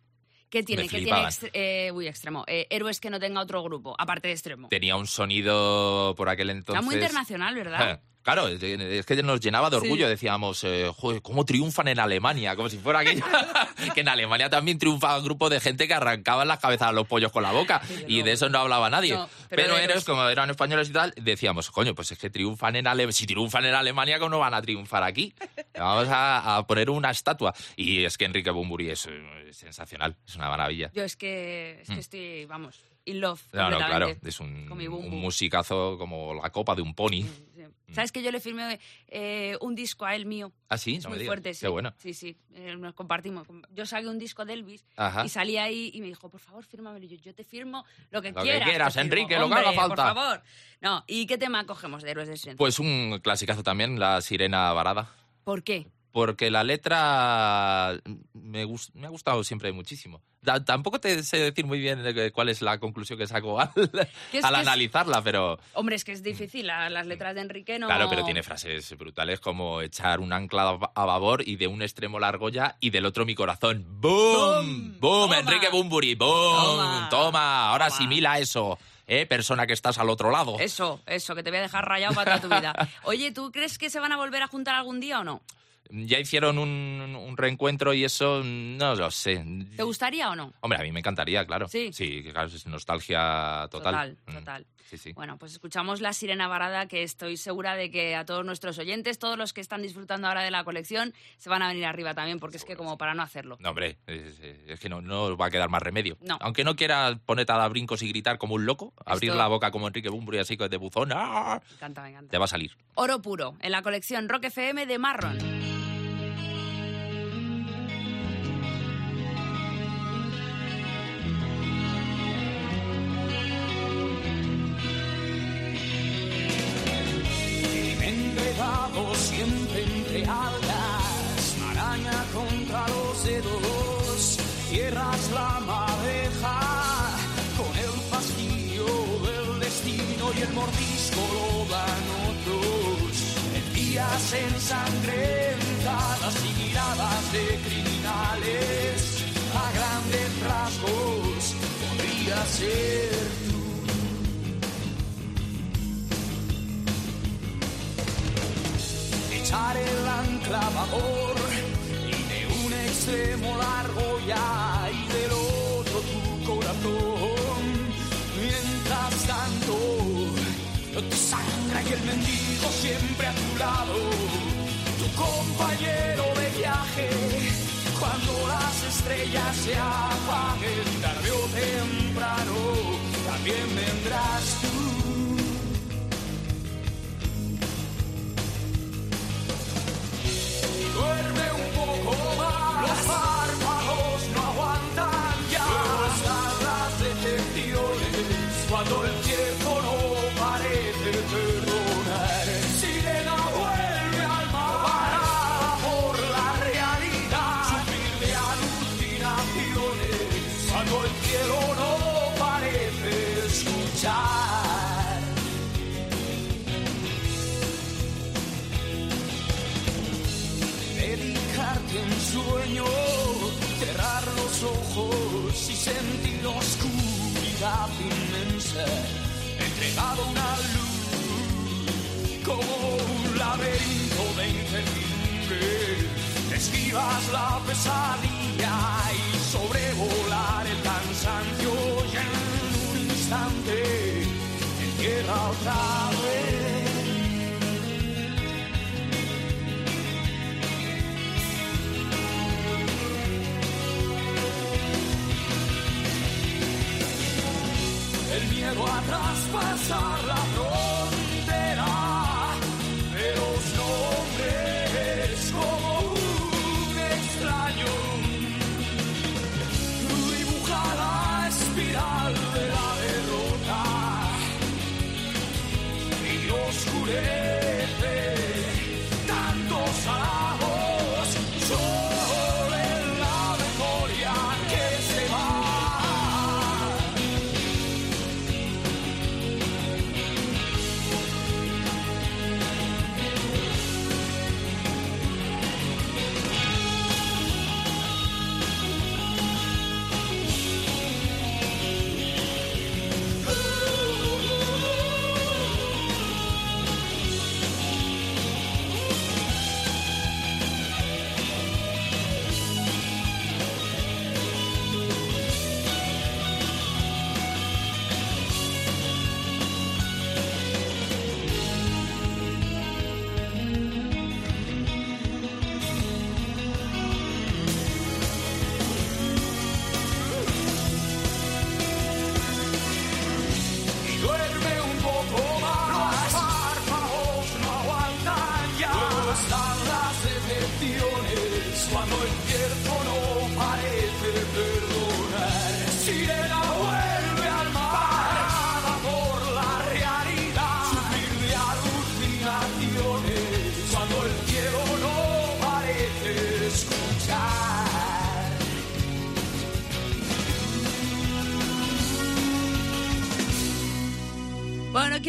¿Qué tiene? Me ¿Qué tiene? eh, uy, extremo. Eh, héroes que no tenga otro grupo, aparte de extremo. Tenía un sonido por aquel entonces. Era muy internacional, ¿verdad? Claro, es que nos llenaba de orgullo, Sí. decíamos, eh, joder, cómo triunfan en Alemania, como si fuera aquello, que en Alemania también triunfaban grupos de gente que arrancaban las cabezas a los pollos con la boca, y de eso no hablaba nadie. No, pero eres, como eran españoles y tal, decíamos, coño, pues es que triunfan en Alemania, si triunfan en Alemania, ¿cómo no van a triunfar aquí? Vamos a, a poner una estatua. Y es que Enrique Bumburi es, eh, sensacional, es una maravilla. Yo es que, es que Mm. estoy, vamos, in love. No, no, claro, es un, Con mi bum un bum. musicazo como la copa de un pony. ¿Sabes que yo le firmé eh, un disco a él mío? ¿Ah, sí? Es No me muy digas. fuerte, sí. Qué bueno. Sí, sí, eh, nos compartimos. Yo saqué un disco de Elvis Ajá. y salí ahí y me dijo, por favor, fírmamelo. Y yo, yo te firmo lo que Lo que quieras. quieras, te firmo". Enrique, lo que haga falta. por favor. No, ¿y qué tema cogemos de Héroes del Silencio? Pues un clasicazo también, La Sirena Varada. ¿Por qué? Porque la letra me, gus- me ha gustado siempre muchísimo. Da- tampoco te sé decir muy bien cuál es la conclusión que saco al, Que analizarla, pero Hombre, es que es difícil, la- las letras de Enrique no... claro, pero tiene frases brutales como echar un ancla a- babor y de un extremo la argolla y del otro mi corazón. ¡Boom! ¡Boom! Enrique Bumburi, ¡boom! Toma, ahora asimila eso, ¿eh? Persona que estás al otro lado. Eso, eso, que te voy a dejar rayado para toda tu vida. Oye, ¿tú crees que se van a volver a juntar algún día o no? Ya hicieron un, un reencuentro y eso no lo sé. ¿Te gustaría o no? Hombre, a mí me encantaría, claro. Sí. Sí, claro, es nostalgia total. Total, Mm, total. Sí, sí. Bueno, pues escuchamos la sirena varada que estoy segura de que a todos nuestros oyentes, todos los que están disfrutando ahora de la colección, se van a venir arriba también, porque es que como para no hacerlo. No, hombre, es, es que no, no os va a quedar más remedio. No. Aunque no quiera ponerte a dar brincos y gritar como un loco, abrir la boca como Enrique Bumburi así de buzón, ¡ah! Me encanta, me encanta. te va a salir. Oro puro, en la colección Rock FM de Marron. Enredado siempre entre algas, maraña contra los dedos, cierras la madeja con el pastillo del destino y el mordisco lo dan otros. Días ensangrentadas y miradas de criminales, a grandes rasgos podría ser echar el anclavador y de un extremo largo ya y del otro tu corazón. Mientras tanto, te sangra y el mendigo siempre a tu lado, tu compañero de viaje. Cuando las estrellas se apaguen tarde o temprano, también vendrás Cuando el cielo no parece escuchar. dedicarte un sueño, cerrar los ojos y sentir la oscuridad inmensa, entregado una luz como un laberinto de incertidumbre. Esquivas la pesadilla y y instante otra vez. el miedo a traspasar decepciones cuando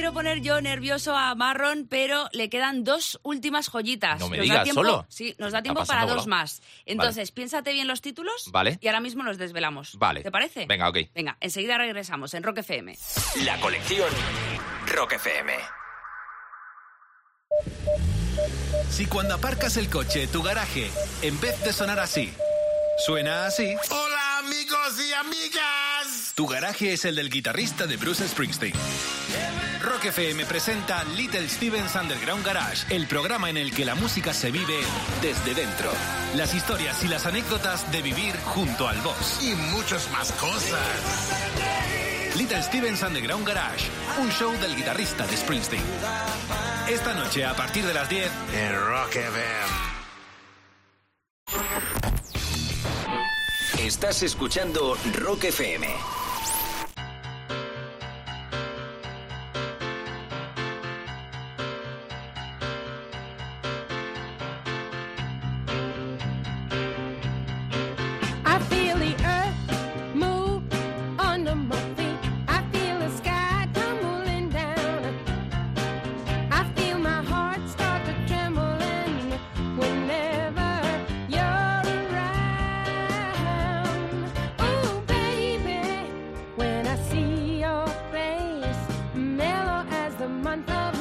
quiero poner yo nervioso a Marron, pero le quedan dos últimas joyitas. No me nos digas, da tiempo, ¿solo? Sí, nos da tiempo para dos volado. más. Entonces, piénsate bien los títulos Vale. y ahora mismo los desvelamos. Vale. ¿Te parece? Venga, ok. Venga, enseguida regresamos en Rock FM. La colección Rock FM. Si cuando aparcas el coche, tu garaje, en vez de sonar así, suena así, Hola amigos y amigas. tu garaje es el del guitarrista de Bruce Springsteen. Rock FM presenta Little Steven's Underground Garage, el programa en el que la música se vive desde dentro. Las historias y las anécdotas de vivir junto al boss. Y muchas más cosas. Little Steven's Underground Garage, un show del guitarrista de Springsteen. Esta noche a partir de las 10 En Rock FM. Estás escuchando Rock FM. Month of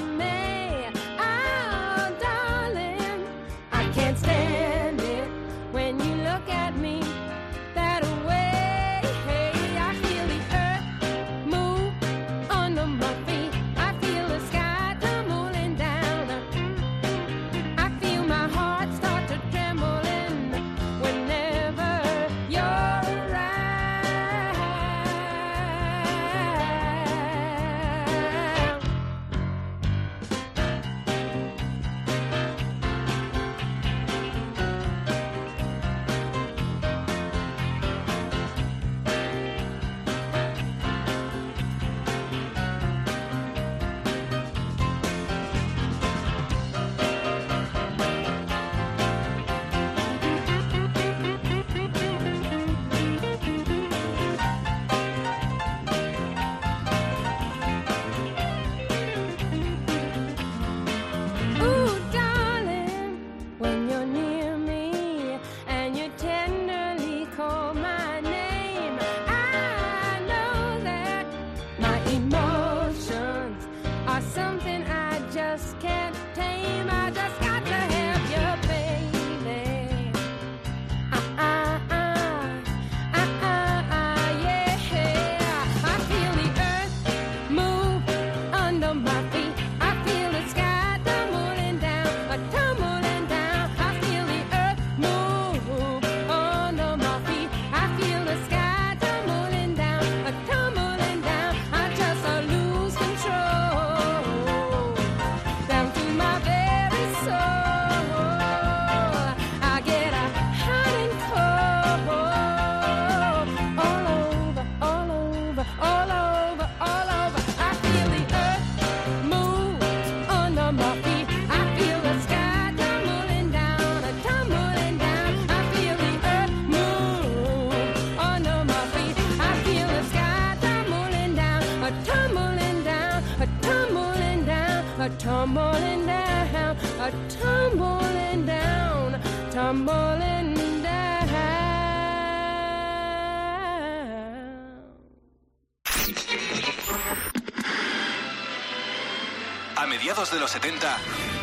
De los 70,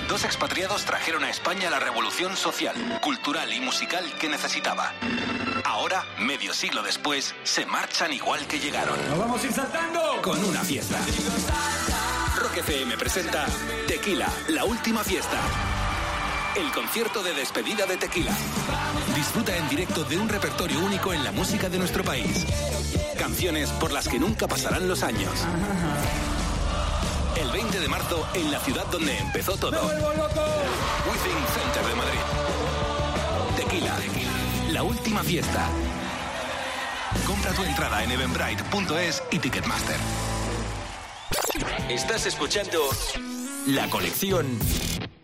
dos expatriados trajeron a España la revolución social, cultural y musical que necesitaba. Ahora, medio siglo después, se marchan igual que llegaron. ¡Nos vamos a ir saltando! Con una fiesta. Rock FM presenta Tequila, la última fiesta. El concierto de despedida de Tequila. Disfruta en directo de un repertorio único en la música de nuestro país. Canciones por las que nunca pasarán los años. El 20 de marzo en la ciudad donde empezó todo. Within Center de Madrid. Tequila, la última fiesta. Compra tu entrada en eventbrite.es y Ticketmaster. Estás escuchando la colección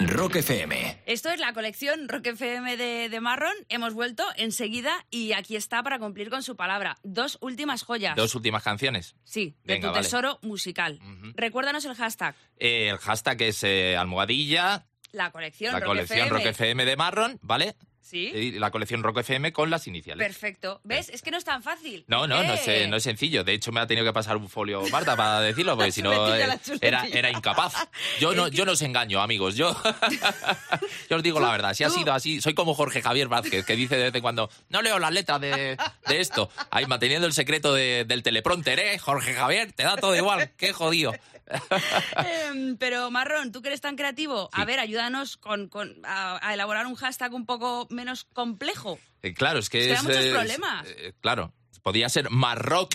Rock FM. Esto es la colección Rock FM de, de Marron. Hemos vuelto enseguida y aquí está para cumplir con su palabra. Dos últimas joyas. Dos últimas canciones. Sí, de tu vale. tesoro musical. Recuérdanos el hashtag. Eh, el hashtag es eh, almohadilla, La colección la Rock colección FM. Rock FM de Marron, ¿vale? Sí. Y la colección Rock FM con las iniciales. Perfecto. ¿Ves? Es que no es tan fácil. No, no, no, es, Eh. eh, no es sencillo. De hecho, me ha tenido que pasar un folio Marta para decirlo, porque si no eh, era, era incapaz. Yo no, yo no os engaño, amigos. Yo, yo os digo la verdad. Si ha sido así, soy como Jorge Javier Vázquez, que dice de vez en cuando, no leo las letras de, de esto. Ahí manteniendo el secreto de- del teleprompter, ¿eh? Jorge Javier, te da todo igual. Qué jodido. Em, pero Marrón, tú que eres tan creativo, a ver, ayúdanos con, con- a, a elaborar un hashtag un poco menos complejo. Eh, claro, es que Es que da es. muchos problemas. eh, claro, podría ser Marrock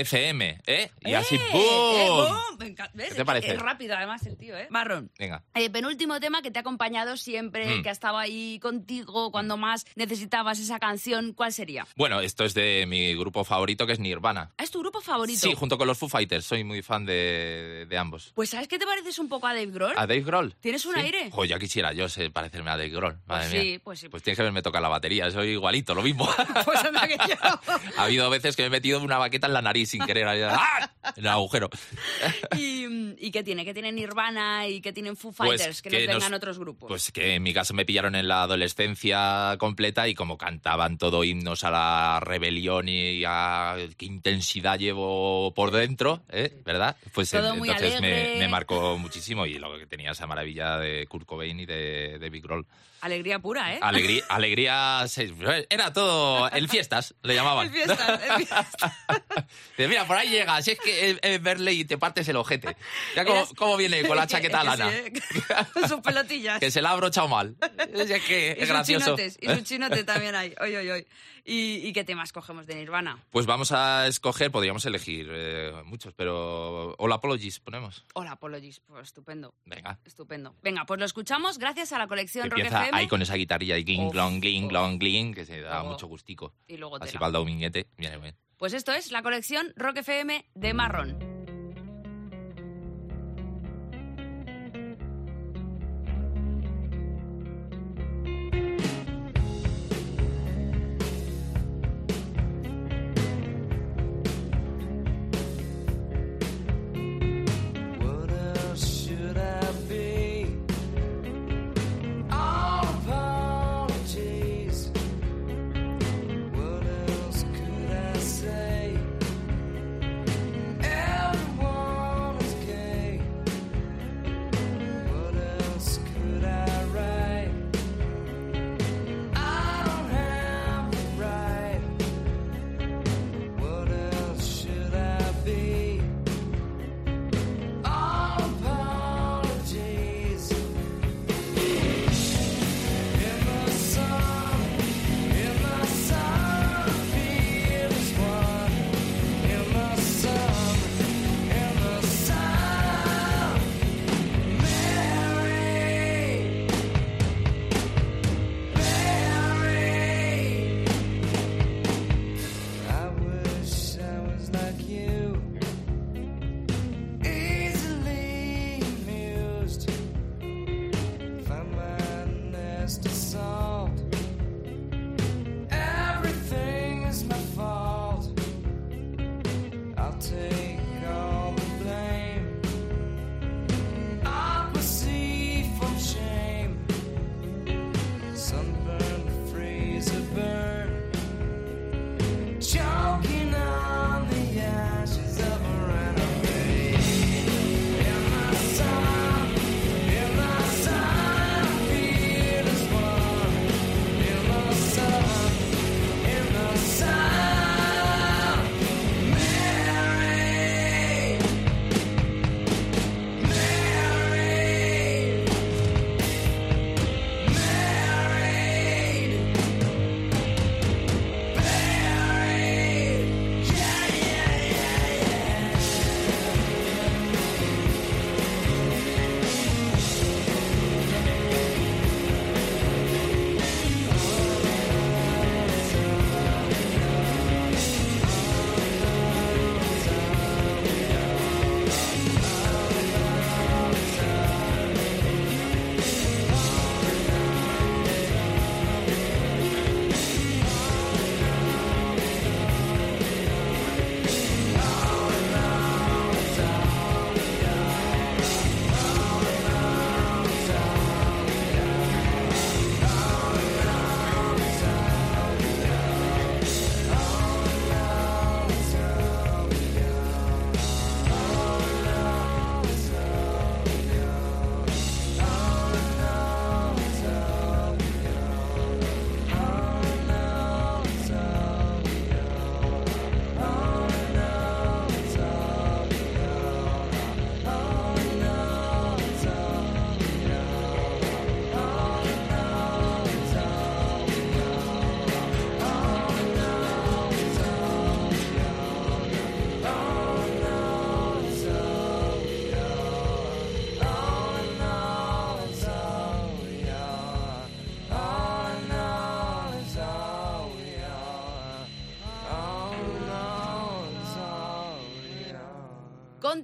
FM, ¿eh? Y así, ¡Eh! ¡boom! ¡Eh, boom! Me encanta. ¿Ves? ¿Qué te parece? Es rápido además el tío, ¿eh? Marrón. Venga. Eh, penúltimo tema que te ha acompañado siempre, Mm. que ha estado ahí contigo cuando más necesitabas esa canción, ¿cuál sería? Bueno, esto es de mi grupo favorito, que es Nirvana. ¿Es tu grupo favorito? Sí, junto con los Foo Fighters. Soy muy fan de, de ambos. Pues ¿sabes qué te pareces un poco a Dave Grohl? ¿A Dave Grohl? ¿Tienes un Sí. aire? Jo, ya quisiera yo ser- parecerme a Dave Grohl. Madre Pues mía. sí, pues sí. Pues tienes que verme tocar la batería. Soy igualito, lo mismo. Pues anda que yo. ha habido veces que me he metido una baqueta en la nariz sin querer. ahí, ¡ah! En el agujero. ¿Y, y qué tiene? ¿Qué tiene Nirvana y qué tienen Foo Pues Fighters? que, que nos nos- vengan otros grupos. Pues que en mi caso me pillaron en la adolescencia completa y como cantaban todo himnos a la rebelión y a qué intensidad llevo por dentro, ¿eh? ¿verdad? Pues Todo en- muy entonces me marcó muchísimo y lo que tenía esa maravilla de Kurt Cobain y de, de Big Roll. Alegría pura, ¿eh? Alegría, alegría, era todo el fiestas, le llamaban. El fiestas, el fiestas. Mira, por ahí llegas, es que es, verle y te partes el ojete. Ya cómo, Eras- cómo viene con la chaqueta lana. sí, ¿eh? Sus pelotillas. Que se la ha abrochado mal. Es que y es sus gracioso. chinotes, y sus chinotes también hay. Oy, oy, oy. ¿Y, y qué temas cogemos de Nirvana? Pues vamos a escoger, podríamos elegir eh, muchos, pero All Apologies ponemos. Hola, Apologies. Pues estupendo. Venga. Estupendo. Venga, pues lo escuchamos gracias a la colección Rock Empieza FM. ahí con esa guitarrilla y gling, glong, gling, glong, gling, que se da Luego- mucho gustico. Y luego Así para el dominguete. Viene bien. Pues esto es la colección Rock FM de Marrón.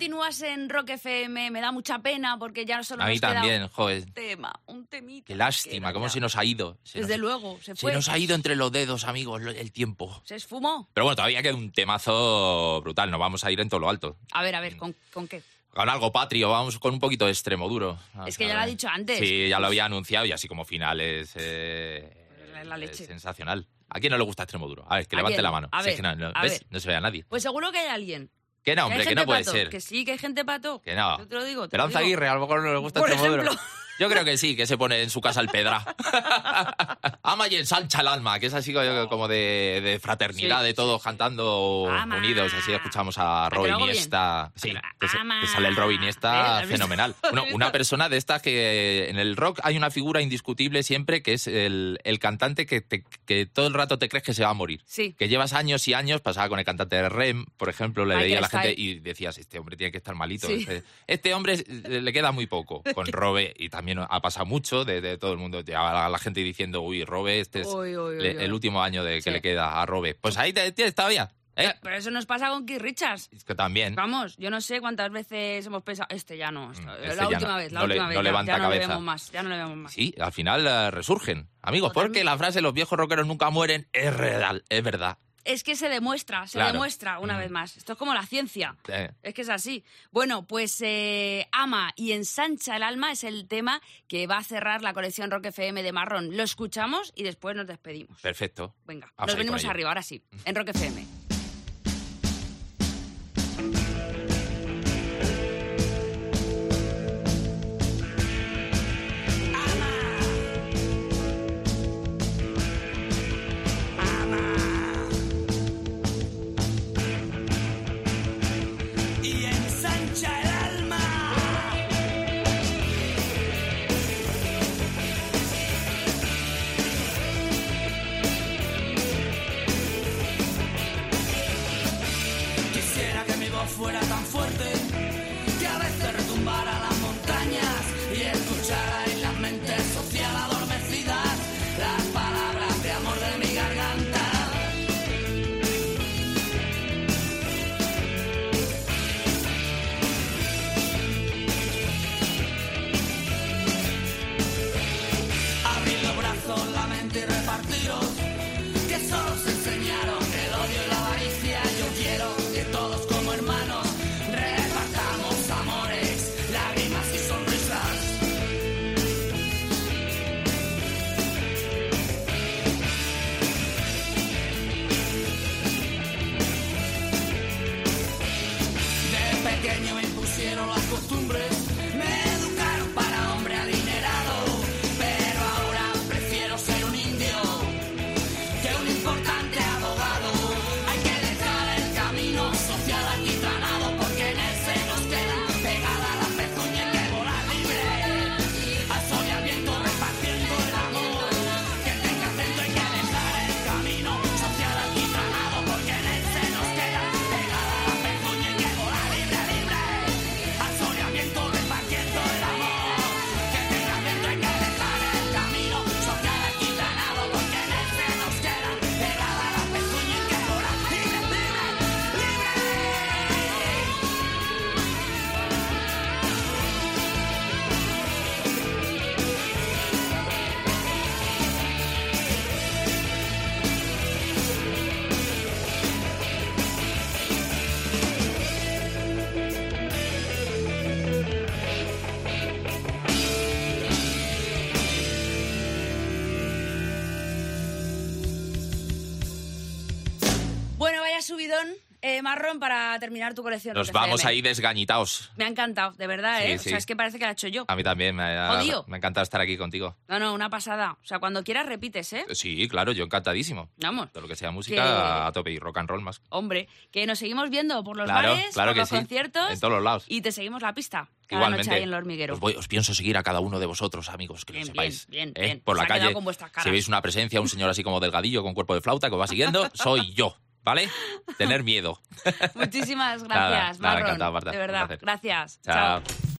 Continúas en Rock FM, me da mucha pena porque ya solo A mí nos queda también, joder. un tema, un temita. Qué lástima, cómo se nos ha ido. Se Desde nos, luego, se se fue. nos ha ido entre los dedos, amigos, el tiempo. Se esfumó. Pero bueno, todavía queda un temazo brutal, nos vamos a ir en todo lo alto. A ver, a ver, ¿con, con qué? Con algo patrio, vamos con un poquito de extremo duro. Es que ya lo ha dicho antes. Sí, ya lo había anunciado y así como final es, eh, La- leche. es sensacional. ¿A quién no le gusta extremo duro? A ver, que ¿A levante quién? la mano. A Si ver, es que no, no- a ¿ves? ver. No se ve a nadie. Pues seguro que hay alguien. Que no, hombre, que gente no puede pato, ser. Que sí, que hay gente pato. Que no. Yo te lo digo. Te Esperanza lo digo. Aguirre, a lo mejor no le gusta Por duro. ejemplo. Yo creo que sí, que se pone en su casa el pedra. Ama y ensancha el alma, que es así como de, de fraternidad, Sí, de todos cantando Ama. unidos. Así escuchamos a Robin. Iniesta. Sí, que, se- Ama. que sale el Robin ¿Eh? Fenomenal. Uno- una persona de estas que en el rock hay una figura indiscutible siempre, que es el, el cantante que, te- que todo el rato te crees que se va a morir. Sí. Que llevas años y años, pasaba con el cantante de Rem, por ejemplo, le veía a la gente y decías, este hombre tiene que estar malito. Este, este hombre eh, le queda muy poco. Con Robe, y también ha pasado mucho de, de todo el mundo, la, la gente diciendo, uy, Robe, este es Uy, uy, uy, le- uy. el último año de que Sí. le queda a Robe. Pues ahí tienes todavía. ¿eh? Pero eso nos pasa con Keith Richards. Es que también. Vamos, yo no sé cuántas veces hemos pensado, este ya no, esta- este la ya última no. vez, la No le- última no vez, ya- levanta ya, no le cabeza. vemos más, ya no le vemos más. Sí, al final eh, resurgen. Amigos, porque la frase los viejos rockeros nunca mueren es real, es verdad. Es que se demuestra, se Claro. demuestra una Mm. vez más. Esto es como la ciencia. Es que es así. Bueno, pues eh, Ama y Ensancha el alma es el tema que va a cerrar la colección Rock FM de Marrón. Lo escuchamos y después nos despedimos. perfecto. Venga, Vamos nos venimos arriba, ahora sí, en Rock FM. Marrón para terminar tu colección. Nos vamos ahí desgañitados. Me ha encantado, de verdad, Sí, ¿eh? sí. O sea, es que parece que la he hecho yo. A mí también me ha, me ha encantado estar aquí contigo. No, no, una pasada. O sea, cuando quieras repites, ¿eh? Sí, claro, yo encantadísimo. Vamos. Todo lo que sea música Que- a tope y rock and roll más. Hombre, que nos seguimos viendo por los Claro, bares, claro por los sí. conciertos. En todos los lados. Y te seguimos la pista. Cada Igualmente. noche ahí en el hormiguero. Os, voy- os pienso seguir a cada uno de vosotros, amigos, que Bien, lo sepáis. bien, bien, ¿eh? bien. Por la calle, con si veis una presencia, un señor así como delgadillo con cuerpo de flauta que os va siguiendo, soy yo, ¿vale? Tener miedo. Muchísimas Nada, gracias, nada, Marrón. encantado, Marta. De verdad, gracias. Chao. Chao.